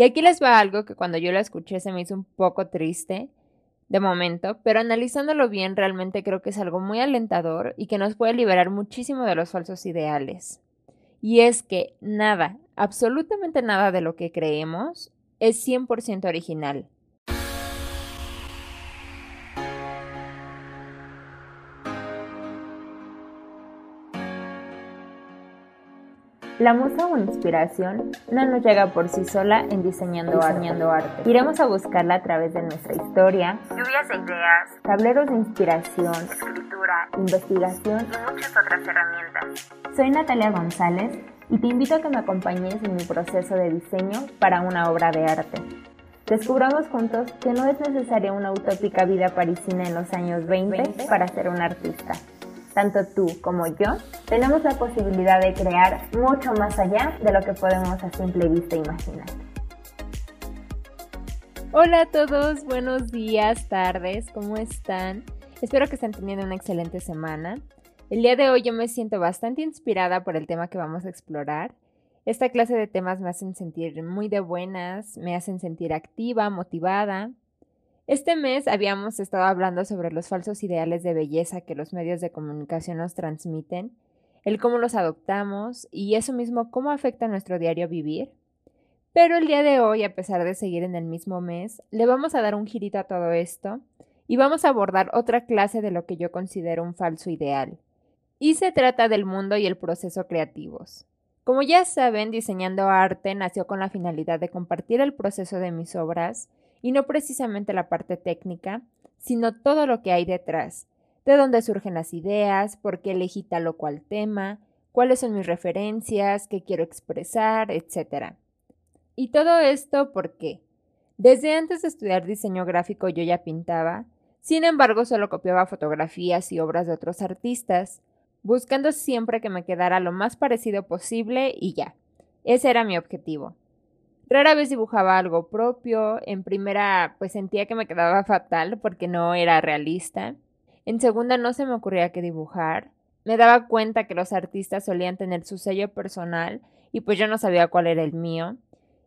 Y aquí les va algo que cuando yo lo escuché se me hizo un poco triste de momento, pero analizándolo bien realmente creo que es algo muy alentador y que nos puede liberar muchísimo de los falsos ideales. Y es que nada, absolutamente nada de lo que creemos es 100% original. La musa o inspiración no nos llega por sí sola en diseñando, arte. Iremos a buscarla a través de nuestra historia, lluvias de ideas, tableros de inspiración, escritura, investigación y muchas otras herramientas. Soy Natalia González y te invito a que me acompañes en mi proceso de diseño para una obra de arte. Descubramos juntos que no es necesaria una utópica vida parisina en los años 20 para ser un artista tanto tú como yo, tenemos la posibilidad de crear mucho más allá de lo que podemos a simple vista imaginar. Hola a todos, buenos días, tardes, ¿cómo están? Espero que estén teniendo una excelente semana. El día de hoy yo me siento bastante inspirada por el tema que vamos a explorar. Esta clase de temas me hacen sentir muy de buenas, me hacen sentir activa, motivada, este mes habíamos estado hablando sobre los falsos ideales de belleza que los medios de comunicación nos transmiten, el cómo los adoptamos y eso mismo cómo afecta nuestro diario vivir. Pero el día de hoy, a pesar de seguir en el mismo mes, le vamos a dar un girito a todo esto y vamos a abordar otra clase de lo que yo considero un falso ideal. Y se trata del mundo y el proceso creativos. Como ya saben, diseñando arte nació con la finalidad de compartir el proceso de mis obras y no precisamente la parte técnica, sino todo lo que hay detrás, de dónde surgen las ideas, por qué elegí tal o cual tema, cuáles son mis referencias, qué quiero expresar, etc. Y todo esto porque, desde antes de estudiar diseño gráfico yo ya pintaba, sin embargo solo copiaba fotografías y obras de otros artistas, buscando siempre que me quedara lo más parecido posible y ya. Ese era mi objetivo. Rara vez dibujaba algo propio. En primera, pues sentía que me quedaba fatal porque no era realista. En segunda, no se me ocurría qué dibujar. Me daba cuenta que los artistas solían tener su sello personal y pues yo no sabía cuál era el mío.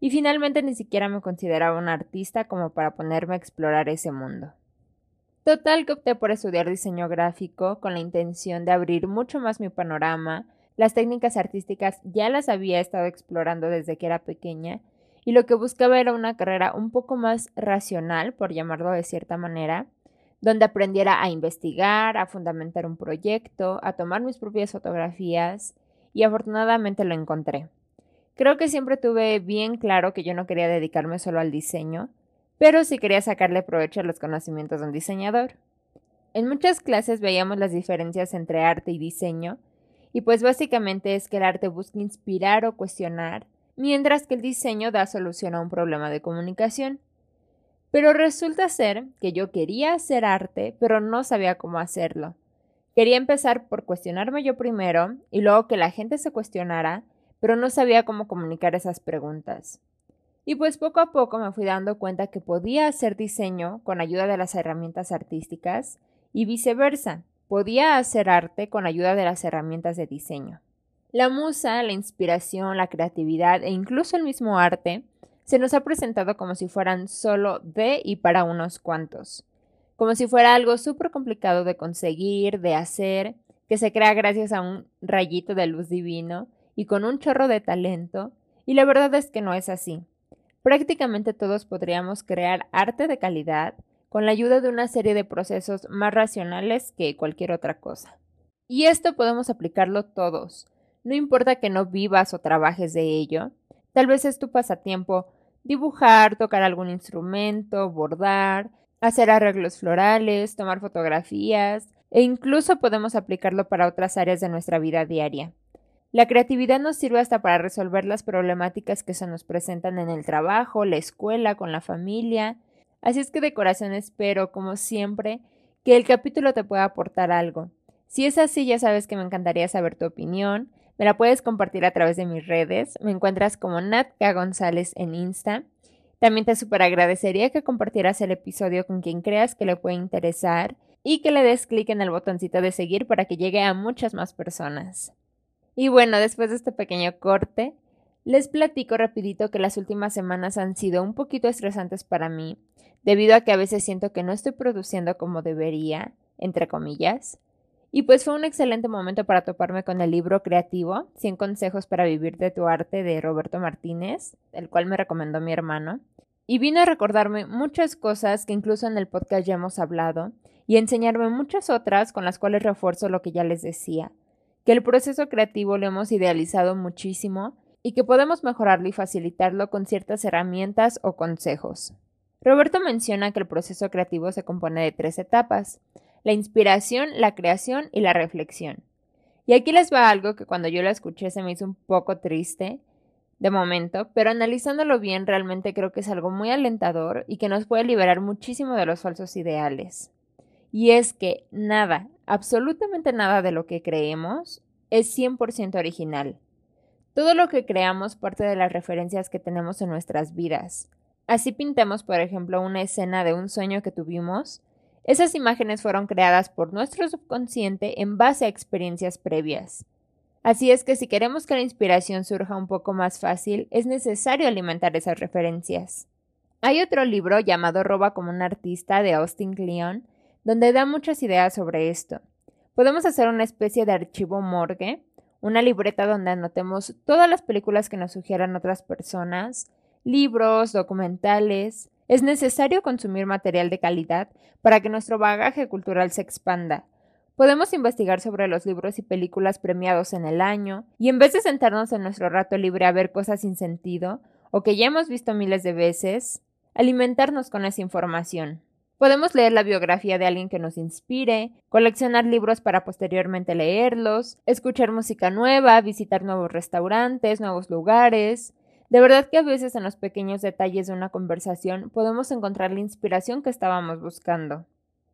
Y finalmente ni siquiera me consideraba un artista como para ponerme a explorar ese mundo. Total que opté por estudiar diseño gráfico con la intención de abrir mucho más mi panorama. Las técnicas artísticas ya las había estado explorando desde que era pequeña y lo que buscaba era una carrera un poco más racional, por llamarlo de cierta manera, donde aprendiera a investigar, a fundamentar un proyecto, a tomar mis propias fotografías, y afortunadamente lo encontré. Creo que siempre tuve bien claro que yo no quería dedicarme solo al diseño, pero sí quería sacarle provecho a los conocimientos de un diseñador. En muchas clases veíamos las diferencias entre arte y diseño, y pues básicamente es que el arte busca inspirar o cuestionar, mientras que el diseño da solución a un problema de comunicación. Pero resulta ser que yo quería hacer arte, pero no sabía cómo hacerlo. Quería empezar por cuestionarme yo primero y luego que la gente se cuestionara, pero no sabía cómo comunicar esas preguntas. Y pues poco a poco me fui dando cuenta que podía hacer diseño con ayuda de las herramientas artísticas y viceversa, podía hacer arte con ayuda de las herramientas de diseño. La musa, la inspiración, la creatividad e incluso el mismo arte se nos ha presentado como si fueran solo de y para unos cuantos, como si fuera algo súper complicado de conseguir, de hacer, que se crea gracias a un rayito de luz divino y con un chorro de talento, y la verdad es que no es así. Prácticamente todos podríamos crear arte de calidad con la ayuda de una serie de procesos más racionales que cualquier otra cosa. Y esto podemos aplicarlo todos, no importa que no vivas o trabajes de ello, tal vez es tu pasatiempo dibujar, tocar algún instrumento, bordar, hacer arreglos florales, tomar fotografías, e incluso podemos aplicarlo para otras áreas de nuestra vida diaria. La creatividad nos sirve hasta para resolver las problemáticas que se nos presentan en el trabajo, la escuela, con la familia. Así es que de corazón espero, como siempre, que el capítulo te pueda aportar algo. Si es así, ya sabes que me encantaría saber tu opinión. Me la puedes compartir a través de mis redes. Me encuentras como Natka González en Insta. También te super agradecería que compartieras el episodio con quien creas que le puede interesar y que le des clic en el botoncito de seguir para que llegue a muchas más personas. Y bueno, después de este pequeño corte, Les platico rapidito que las últimas semanas han sido un poquito estresantes para mí, debido a que a veces siento que no estoy produciendo como debería, entre comillas. Y pues fue un excelente momento para toparme con el libro creativo, 100 consejos para vivir de tu arte de Roberto Martínez, el cual me recomendó mi hermano. Y vino a recordarme muchas cosas que incluso en el podcast ya hemos hablado, y enseñarme muchas otras con las cuales refuerzo lo que ya les decía, que el proceso creativo lo hemos idealizado muchísimo y que podemos mejorarlo y facilitarlo con ciertas herramientas o consejos. Roberto menciona que el proceso creativo se compone de tres etapas, la inspiración, la creación y la reflexión. Y aquí les va algo que cuando yo lo escuché se me hizo un poco triste, de momento, pero analizándolo bien realmente creo que es algo muy alentador y que nos puede liberar muchísimo de los falsos ideales. Y es que nada, absolutamente nada de lo que creemos es 100% original. Todo lo que creamos parte de las referencias que tenemos en nuestras vidas. Así pintemos, por ejemplo, una escena de un sueño que tuvimos. Esas imágenes fueron creadas por nuestro subconsciente en base a experiencias previas. Así es que si queremos que la inspiración surja un poco más fácil, es necesario alimentar esas referencias. Hay otro libro llamado Roba como un artista de Austin Kleon, donde da muchas ideas sobre esto. Podemos hacer una especie de archivo morgue una libreta donde anotemos todas las películas que nos sugieran otras personas, libros, documentales. Es necesario consumir material de calidad para que nuestro bagaje cultural se expanda. Podemos investigar sobre los libros y películas premiados en el año, y en vez de sentarnos en nuestro rato libre a ver cosas sin sentido, o que ya hemos visto miles de veces, alimentarnos con esa información. Podemos leer la biografía de alguien que nos inspire, coleccionar libros para posteriormente leerlos, escuchar música nueva, visitar nuevos restaurantes, nuevos lugares. De verdad que a veces en los pequeños detalles de una conversación podemos encontrar la inspiración que estábamos buscando.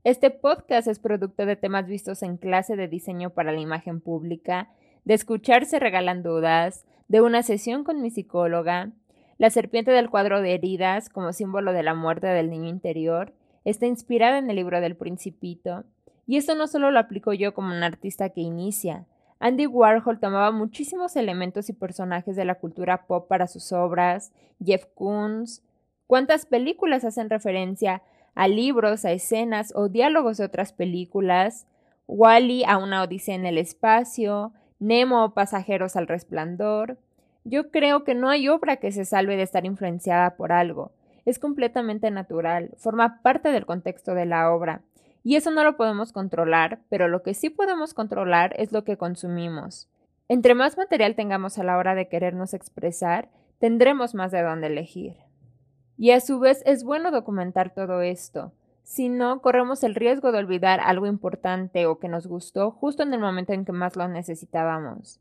Este podcast es producto de temas vistos en clase de diseño para la imagen pública, de escucharse regalan dudas, de una sesión con mi psicóloga, la serpiente del cuadro de heridas como símbolo de la muerte del niño interior, está inspirada en el libro del Principito, y esto no solo lo aplico yo como un artista que inicia. Andy Warhol tomaba muchísimos elementos y personajes de la cultura pop para sus obras, Jeff Koons. ¿Cuántas películas hacen referencia a libros, a escenas o diálogos de otras películas? Wally a una odisea en el espacio, Nemo pasajeros al resplandor. Yo creo que no hay obra que se salve de estar influenciada por algo es completamente natural, forma parte del contexto de la obra. Y eso no lo podemos controlar, pero lo que sí podemos controlar es lo que consumimos. Entre más material tengamos a la hora de querernos expresar, tendremos más de dónde elegir. Y a su vez es bueno documentar todo esto. Si no, corremos el riesgo de olvidar algo importante o que nos gustó justo en el momento en que más lo necesitábamos.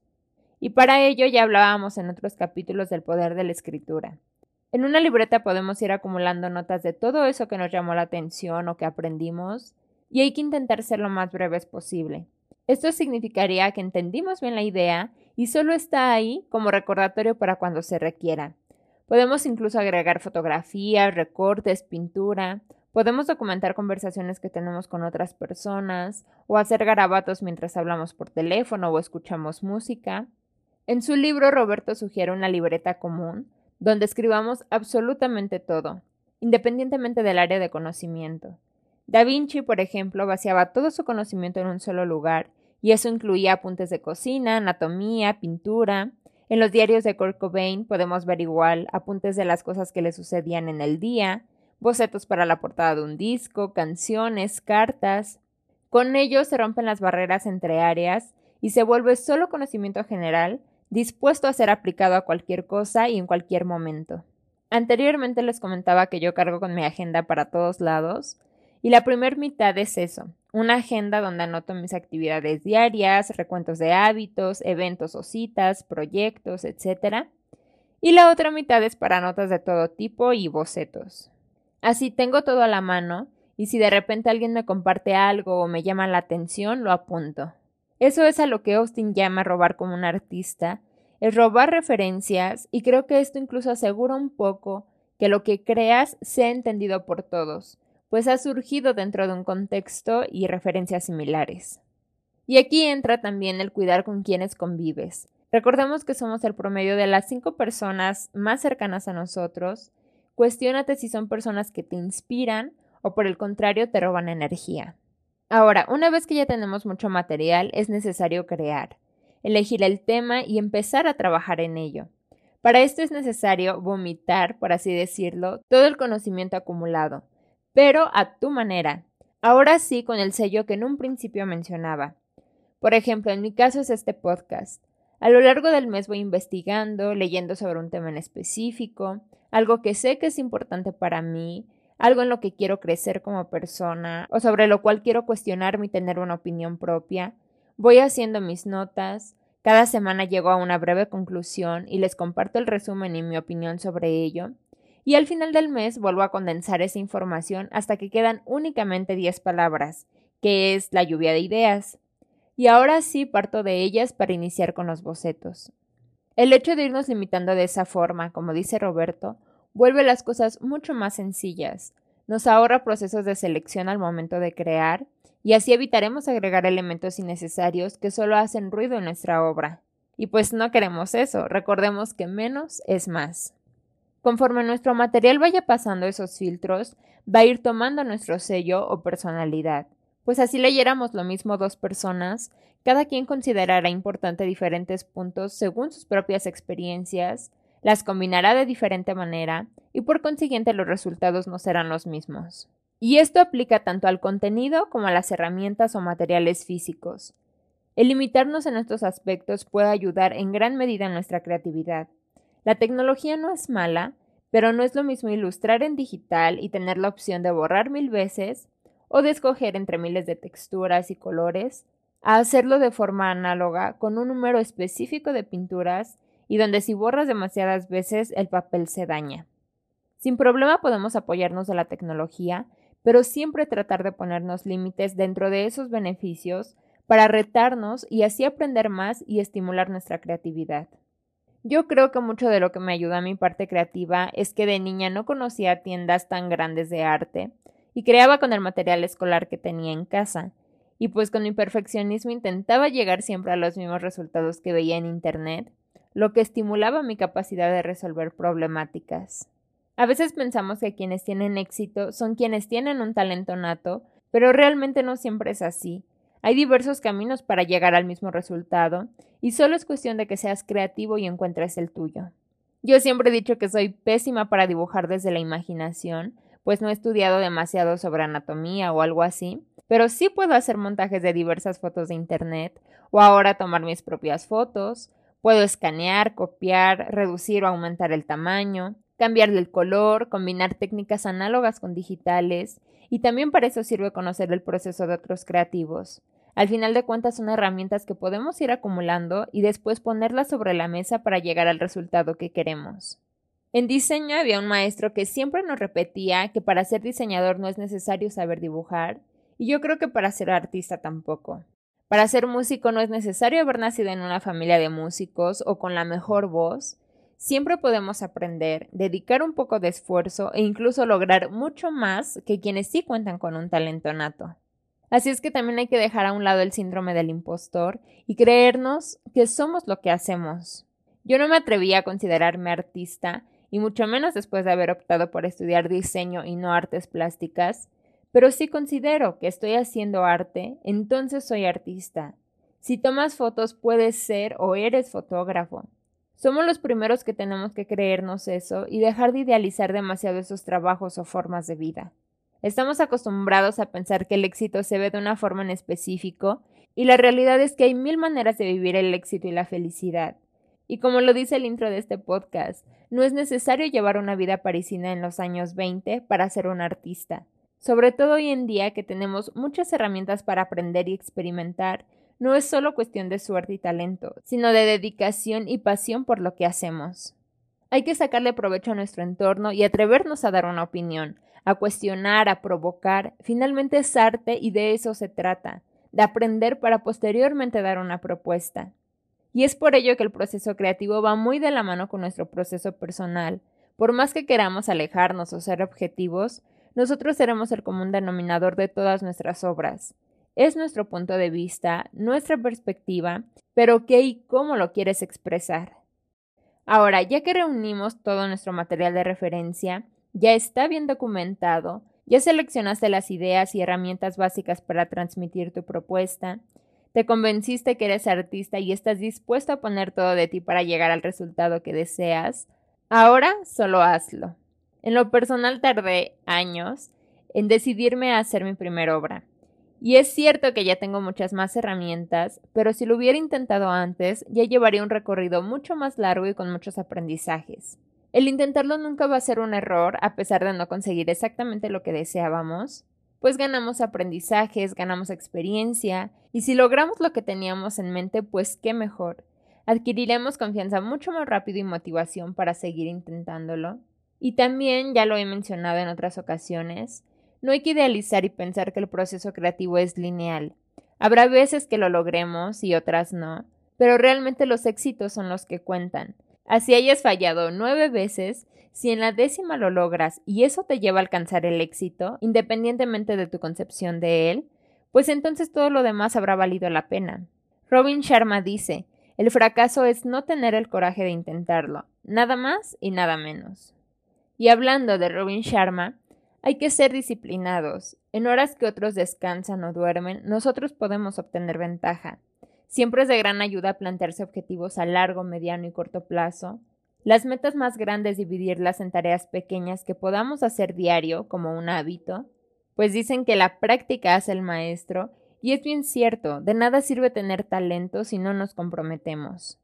Y para ello ya hablábamos en otros capítulos del poder de la escritura. En una libreta podemos ir acumulando notas de todo eso que nos llamó la atención o que aprendimos, y hay que intentar ser lo más breves posible. Esto significaría que entendimos bien la idea y solo está ahí como recordatorio para cuando se requiera. Podemos incluso agregar fotografías, recortes, pintura, podemos documentar conversaciones que tenemos con otras personas o hacer garabatos mientras hablamos por teléfono o escuchamos música. En su libro Roberto sugiere una libreta común donde escribamos absolutamente todo, independientemente del área de conocimiento. Da Vinci, por ejemplo, vaciaba todo su conocimiento en un solo lugar, y eso incluía apuntes de cocina, anatomía, pintura. En los diarios de Kurt Cobain podemos ver igual apuntes de las cosas que le sucedían en el día, bocetos para la portada de un disco, canciones, cartas. Con ello se rompen las barreras entre áreas y se vuelve solo conocimiento general dispuesto a ser aplicado a cualquier cosa y en cualquier momento. Anteriormente les comentaba que yo cargo con mi agenda para todos lados, y la primera mitad es eso, una agenda donde anoto mis actividades diarias, recuentos de hábitos, eventos o citas, proyectos, etc. Y la otra mitad es para notas de todo tipo y bocetos. Así tengo todo a la mano, y si de repente alguien me comparte algo o me llama la atención, lo apunto. Eso es a lo que Austin llama robar como un artista, es robar referencias y creo que esto incluso asegura un poco que lo que creas sea entendido por todos, pues ha surgido dentro de un contexto y referencias similares. Y aquí entra también el cuidar con quienes convives. Recordemos que somos el promedio de las cinco personas más cercanas a nosotros. Cuestiónate si son personas que te inspiran o por el contrario te roban energía. Ahora, una vez que ya tenemos mucho material, es necesario crear, elegir el tema y empezar a trabajar en ello. Para esto es necesario vomitar, por así decirlo, todo el conocimiento acumulado, pero a tu manera. Ahora sí, con el sello que en un principio mencionaba. Por ejemplo, en mi caso es este podcast. A lo largo del mes voy investigando, leyendo sobre un tema en específico, algo que sé que es importante para mí, algo en lo que quiero crecer como persona o sobre lo cual quiero cuestionarme y tener una opinión propia. Voy haciendo mis notas, cada semana llego a una breve conclusión y les comparto el resumen y mi opinión sobre ello. Y al final del mes vuelvo a condensar esa información hasta que quedan únicamente 10 palabras, que es la lluvia de ideas. Y ahora sí parto de ellas para iniciar con los bocetos. El hecho de irnos limitando de esa forma, como dice Roberto, vuelve las cosas mucho más sencillas, nos ahorra procesos de selección al momento de crear y así evitaremos agregar elementos innecesarios que solo hacen ruido en nuestra obra. Y pues no queremos eso, recordemos que menos es más. Conforme nuestro material vaya pasando esos filtros, va a ir tomando nuestro sello o personalidad. Pues así leyéramos lo mismo dos personas, cada quien considerará importante diferentes puntos según sus propias experiencias, las combinará de diferente manera y por consiguiente los resultados no serán los mismos. Y esto aplica tanto al contenido como a las herramientas o materiales físicos. El limitarnos en estos aspectos puede ayudar en gran medida en nuestra creatividad. La tecnología no es mala, pero no es lo mismo ilustrar en digital y tener la opción de borrar mil veces o de escoger entre miles de texturas y colores, a hacerlo de forma análoga con un número específico de pinturas y donde si borras demasiadas veces el papel se daña. Sin problema podemos apoyarnos de la tecnología, pero siempre tratar de ponernos límites dentro de esos beneficios para retarnos y así aprender más y estimular nuestra creatividad. Yo creo que mucho de lo que me ayuda a mi parte creativa es que de niña no conocía tiendas tan grandes de arte y creaba con el material escolar que tenía en casa, y pues con mi perfeccionismo intentaba llegar siempre a los mismos resultados que veía en Internet, lo que estimulaba mi capacidad de resolver problemáticas. A veces pensamos que quienes tienen éxito son quienes tienen un talento nato, pero realmente no siempre es así. Hay diversos caminos para llegar al mismo resultado, y solo es cuestión de que seas creativo y encuentres el tuyo. Yo siempre he dicho que soy pésima para dibujar desde la imaginación, pues no he estudiado demasiado sobre anatomía o algo así, pero sí puedo hacer montajes de diversas fotos de Internet, o ahora tomar mis propias fotos, puedo escanear, copiar, reducir o aumentar el tamaño, cambiarle el color, combinar técnicas análogas con digitales, y también para eso sirve conocer el proceso de otros creativos. Al final de cuentas son herramientas que podemos ir acumulando y después ponerlas sobre la mesa para llegar al resultado que queremos. En diseño había un maestro que siempre nos repetía que para ser diseñador no es necesario saber dibujar, y yo creo que para ser artista tampoco. Para ser músico no es necesario haber nacido en una familia de músicos o con la mejor voz, Siempre podemos aprender, dedicar un poco de esfuerzo e incluso lograr mucho más que quienes sí cuentan con un talento nato. Así es que también hay que dejar a un lado el síndrome del impostor y creernos que somos lo que hacemos. Yo no me atrevía a considerarme artista, y mucho menos después de haber optado por estudiar diseño y no artes plásticas, pero si considero que estoy haciendo arte, entonces soy artista. Si tomas fotos puedes ser o eres fotógrafo. Somos los primeros que tenemos que creernos eso y dejar de idealizar demasiado esos trabajos o formas de vida. Estamos acostumbrados a pensar que el éxito se ve de una forma en específico y la realidad es que hay mil maneras de vivir el éxito y la felicidad. Y como lo dice el intro de este podcast, no es necesario llevar una vida parisina en los años 20 para ser un artista. Sobre todo hoy en día que tenemos muchas herramientas para aprender y experimentar no es solo cuestión de suerte y talento, sino de dedicación y pasión por lo que hacemos. Hay que sacarle provecho a nuestro entorno y atrevernos a dar una opinión, a cuestionar, a provocar. Finalmente es arte y de eso se trata, de aprender para posteriormente dar una propuesta. Y es por ello que el proceso creativo va muy de la mano con nuestro proceso personal. Por más que queramos alejarnos o ser objetivos, nosotros seremos el común denominador de todas nuestras obras. es nuestro punto de vista, nuestra perspectiva, pero qué y cómo lo quieres expresar. Ahora, ya que reunimos todo nuestro material de referencia, ya está bien documentado, ya seleccionaste las ideas y herramientas básicas para transmitir tu propuesta, te convenciste que eres artista y estás dispuesto a poner todo de ti para llegar al resultado que deseas, ahora solo hazlo. En lo personal tardé años en decidirme a hacer mi primera obra. Y es cierto que ya tengo muchas más herramientas, pero si lo hubiera intentado antes, ya llevaría un recorrido mucho más largo y con muchos aprendizajes. El intentarlo nunca va a ser un error, a pesar de no conseguir exactamente lo que deseábamos, pues ganamos aprendizajes, ganamos experiencia, y si logramos lo que teníamos en mente, pues qué mejor. Adquiriremos confianza mucho más rápido y motivación para seguir intentándolo. Y también, ya lo he mencionado en otras ocasiones, no hay que idealizar y pensar que el proceso creativo es lineal. Habrá veces que lo logremos y otras no, pero realmente los éxitos son los que cuentan. Así hayas fallado nueve veces, si en la décima lo logras y eso te lleva a alcanzar el éxito, independientemente de tu concepción de él, pues entonces todo lo demás habrá valido la pena. Robin Sharma dice, el fracaso es no tener el coraje de intentarlo, nada más y nada menos. Y hablando de Robin Sharma, hay que ser disciplinados. En horas que otros descansan o duermen, nosotros podemos obtener ventaja. Siempre es de gran ayuda plantearse objetivos a largo, mediano y corto plazo. Las metas más grandes dividirlas en tareas pequeñas que podamos hacer diario como un hábito, pues dicen que la práctica hace el maestro, y es bien cierto, de nada sirve tener talento si no nos comprometemos.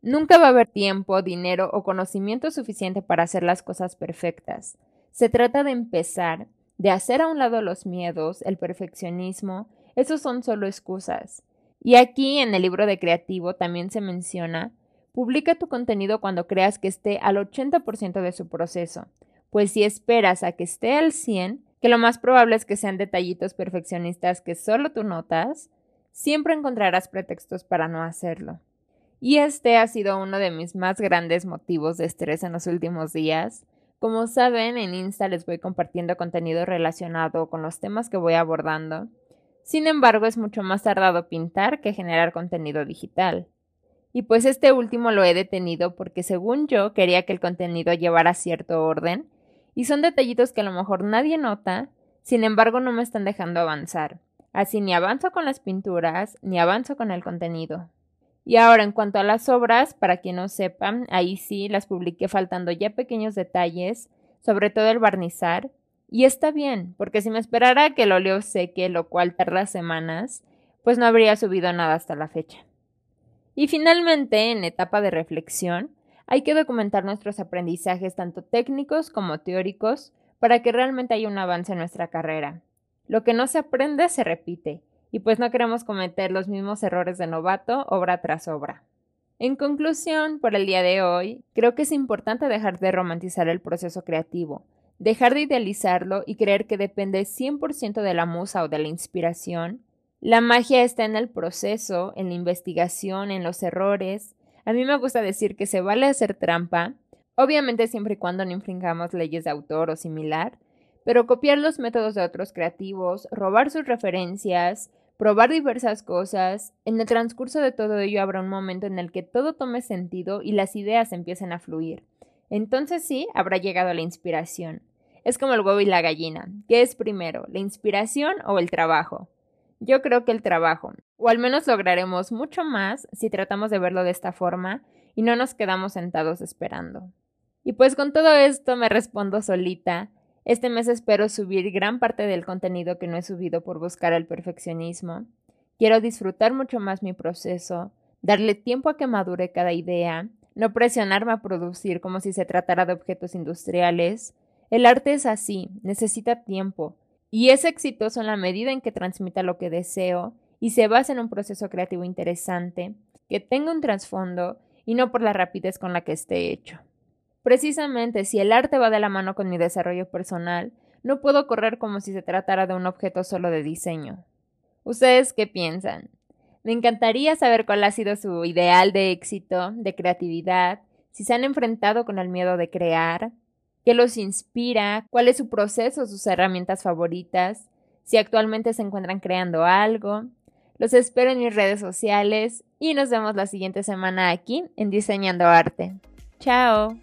Nunca va a haber tiempo, dinero o conocimiento suficiente para hacer las cosas perfectas. Se trata de empezar, de hacer a un lado los miedos, el perfeccionismo, esos son solo excusas. Y aquí en el libro de creativo también se menciona, publica tu contenido cuando creas que esté al 80% de su proceso, pues si esperas a que esté al 100, que lo más probable es que sean detallitos perfeccionistas que solo tú notas, siempre encontrarás pretextos para no hacerlo. Y este ha sido uno de mis más grandes motivos de estrés en los últimos días, como saben, en Insta les voy compartiendo contenido relacionado con los temas que voy abordando. Sin embargo, es mucho más tardado pintar que generar contenido digital. Y pues este último lo he detenido porque según yo quería que el contenido llevara cierto orden, y son detallitos que a lo mejor nadie nota, sin embargo no me están dejando avanzar. Así ni avanzo con las pinturas, ni avanzo con el contenido. Y ahora, en cuanto a las obras, para quien no sepan, ahí sí las publiqué faltando ya pequeños detalles, sobre todo el barnizar. Y está bien, porque si me esperara que el óleo seque, lo cual tarda semanas, pues no habría subido nada hasta la fecha. Y finalmente, en etapa de reflexión, hay que documentar nuestros aprendizajes tanto técnicos como teóricos para que realmente haya un avance en nuestra carrera. Lo que no se aprende se repite, y pues no queremos cometer los mismos errores de novato obra tras obra. En conclusión, por el día de hoy, creo que es importante dejar de romantizar el proceso creativo, dejar de idealizarlo y creer que depende 100% de la musa o de la inspiración. La magia está en el proceso, en la investigación, en los errores. A mí me gusta decir que se vale hacer trampa, obviamente siempre y cuando no infringamos leyes de autor o similar, pero copiar los métodos de otros creativos, robar sus referencias, probar diversas cosas. En el transcurso de todo ello habrá un momento en el que todo tome sentido y las ideas empiecen a fluir. Entonces sí, habrá llegado la inspiración. Es como el huevo y la gallina. ¿Qué es primero, la inspiración o el trabajo? Yo creo que el trabajo, o al menos lograremos mucho más si tratamos de verlo de esta forma y no nos quedamos sentados esperando. Y pues con todo esto me respondo solita, este mes espero subir gran parte del contenido que no he subido por buscar el perfeccionismo. Quiero disfrutar mucho más mi proceso, darle tiempo a que madure cada idea, no presionarme a producir como si se tratara de objetos industriales. El arte es así, necesita tiempo, y es exitoso en la medida en que transmita lo que deseo y se basa en un proceso creativo interesante, que tenga un trasfondo y no por la rapidez con la que esté hecho. Precisamente, si el arte va de la mano con mi desarrollo personal, no puedo correr como si se tratara de un objeto solo de diseño. ¿Ustedes qué piensan? Me encantaría saber cuál ha sido su ideal de éxito, de creatividad, si se han enfrentado con el miedo de crear, qué los inspira, cuál es su proceso, sus herramientas favoritas, si actualmente se encuentran creando algo. Los espero en mis redes sociales y nos vemos la siguiente semana aquí en Diseñando Arte. Chao.